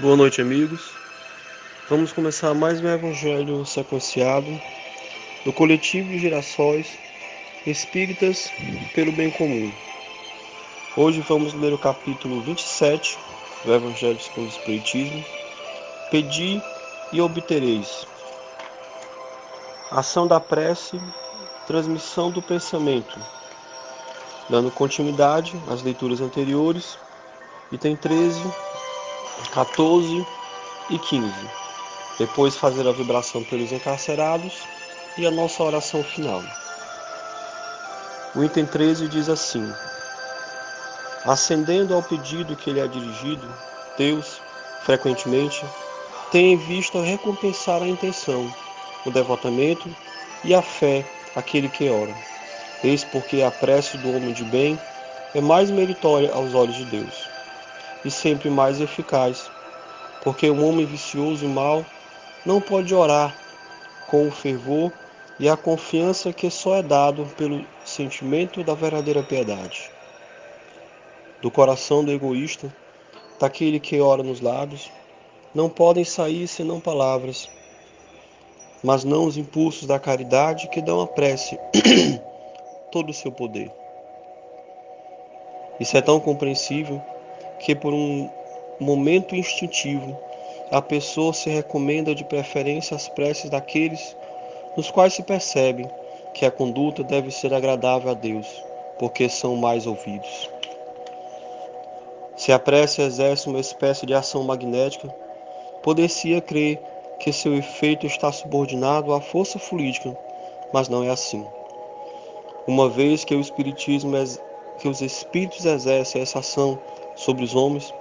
Boa noite, amigos. Vamos começar mais um evangelho sequenciado do coletivo de gerações espíritas pelo bem comum. Hoje vamos ler o capítulo 27 do Evangelho segundo o Espiritismo. Pedi e obtereis. Ação da prece, transmissão do pensamento. Dando continuidade às leituras anteriores, item 13 14 e 15. Depois fazer a vibração pelos encarcerados e a nossa oração final. O item 13 diz assim: Ascendendo ao pedido que lhe é dirigido, Deus, frequentemente, tem em vista recompensar a intenção, o devotamento e a fé aquele que ora. Eis porque a prece do homem de bem é mais meritória aos olhos de Deus e sempre mais eficaz, porque o homem vicioso e mau não pode orar com o fervor e a confiança que só é dado pelo sentimento da verdadeira piedade. Do coração do egoísta, daquele que ora nos lábios, não podem sair senão palavras, mas não os impulsos da caridade que dão à prece todo o seu poder. Isso é tão compreensível que por um momento instintivo a pessoa se recomenda de preferência às preces daqueles nos quais se percebe que a conduta deve ser agradável a Deus, porque são mais ouvidos. Se a prece exerce uma espécie de ação magnética, poder-se crer que seu efeito está subordinado à força fluídica, mas não é assim. Uma vez que o espiritismo que os espíritos exercem essa ação sobre os homens,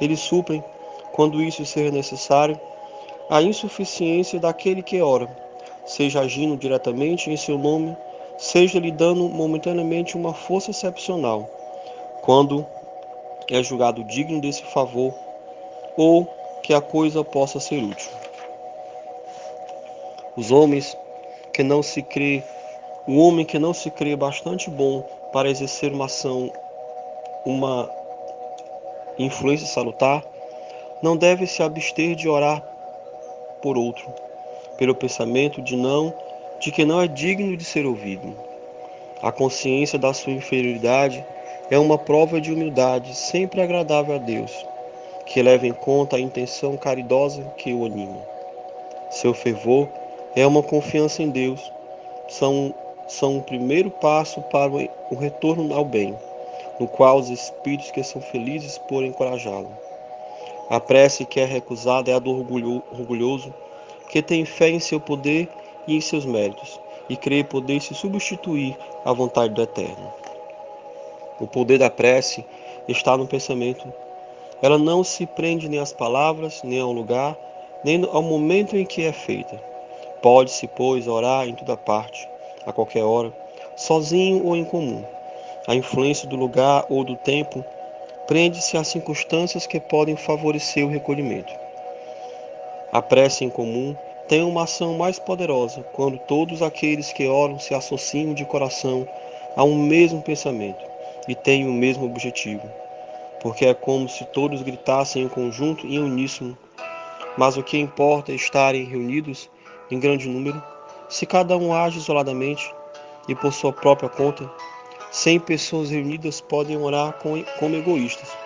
eles suprem, quando isso seja necessário, a insuficiência daquele que ora, seja agindo diretamente em seu nome, seja lhe dando momentaneamente uma força excepcional, quando é julgado digno desse favor, ou que a coisa possa ser útil. Os homens que não se crê, o homem que não se crê bastante bom para exercer uma ação, uma influência salutar, não deve se abster de orar por outro, pelo pensamento de não, de que não é digno de ser ouvido. A consciência da sua inferioridade é uma prova de humildade sempre agradável a Deus, que leva em conta a intenção caridosa que o anima. Seu fervor é uma confiança em Deus, são, são um primeiro passo para o retorno ao bem no qual os espíritos que são felizes por encorajá-lo. A prece que é recusada é a do orgulhoso, que tem fé em seu poder e em seus méritos, e crê poder se substituir à vontade do Eterno. O poder da prece está no pensamento. Ela não se prende nem às palavras, nem ao lugar, nem ao momento em que é feita. Pode-se, pois, orar em toda parte, a qualquer hora, sozinho ou em comum a influência do lugar ou do tempo prende-se às circunstâncias que podem favorecer o recolhimento. A prece em comum tem uma ação mais poderosa quando todos aqueles que oram se associam de coração a um mesmo pensamento e têm o mesmo objetivo, porque é como se todos gritassem em conjunto e em uníssono. Mas o que importa é estarem reunidos em grande número. Se cada um age isoladamente e por sua própria conta, Cem pessoas reunidas podem orar como egoístas,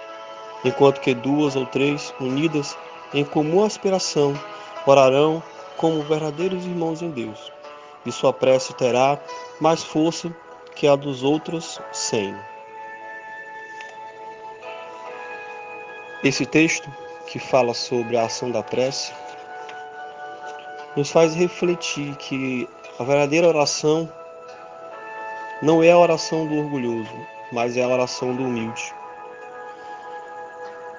enquanto que duas ou três, unidas em comum aspiração, orarão como verdadeiros irmãos em Deus, e sua prece terá mais força que a dos outros cem. Esse texto, que fala sobre a ação da prece, nos faz refletir que a verdadeira oração não é a oração do orgulhoso, mas é a oração do humilde.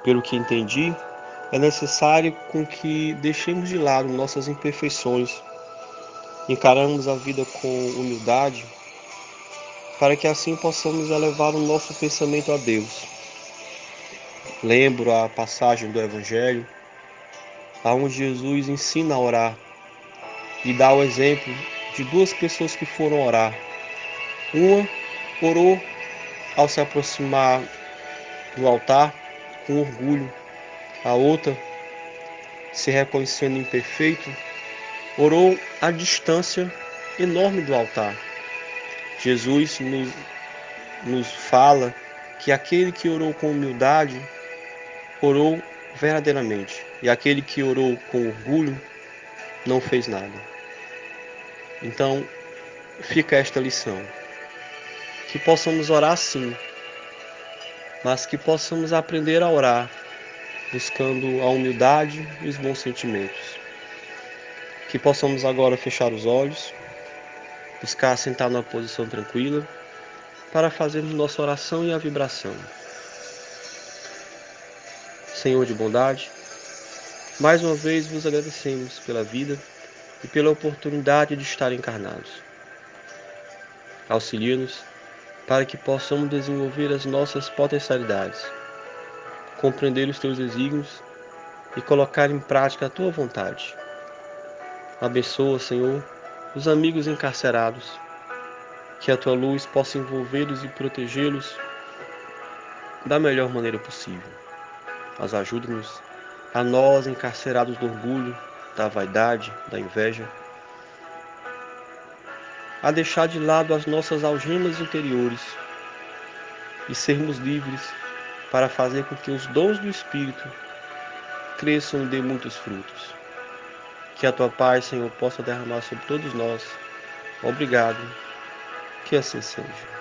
Pelo que entendi, é necessário com que deixemos de lado nossas imperfeições, encaramos a vida com humildade, para que assim possamos elevar o nosso pensamento a Deus. Lembro a passagem do Evangelho, onde Jesus ensina a orar e dá o exemplo de duas pessoas que foram orar uma orou ao se aproximar do altar com orgulho, a outra se reconhecendo imperfeito, orou à distância enorme do altar. Jesus nos, nos fala que aquele que orou com humildade, orou verdadeiramente, e aquele que orou com orgulho, não fez nada. Então, fica esta lição. Que possamos orar sim, mas que possamos aprender a orar buscando a humildade e os bons sentimentos. Que possamos agora fechar os olhos, buscar sentar numa posição tranquila para fazermos nossa oração e a vibração. Senhor de bondade, mais uma vez vos agradecemos pela vida e pela oportunidade de estar encarnados. Auxilia-nos para que possamos desenvolver as nossas potencialidades, compreender os teus desígnios e colocar em prática a tua vontade. Abençoa, Senhor, os amigos encarcerados, que a tua luz possa envolvê-los e protegê-los da melhor maneira possível. Mas ajude-nos a nós encarcerados do orgulho, da vaidade, da inveja, a deixar de lado as nossas algemas interiores e sermos livres para fazer com que os dons do Espírito cresçam e dê muitos frutos. Que a tua paz, Senhor, possa derramar sobre todos nós. Obrigado. Que assim seja.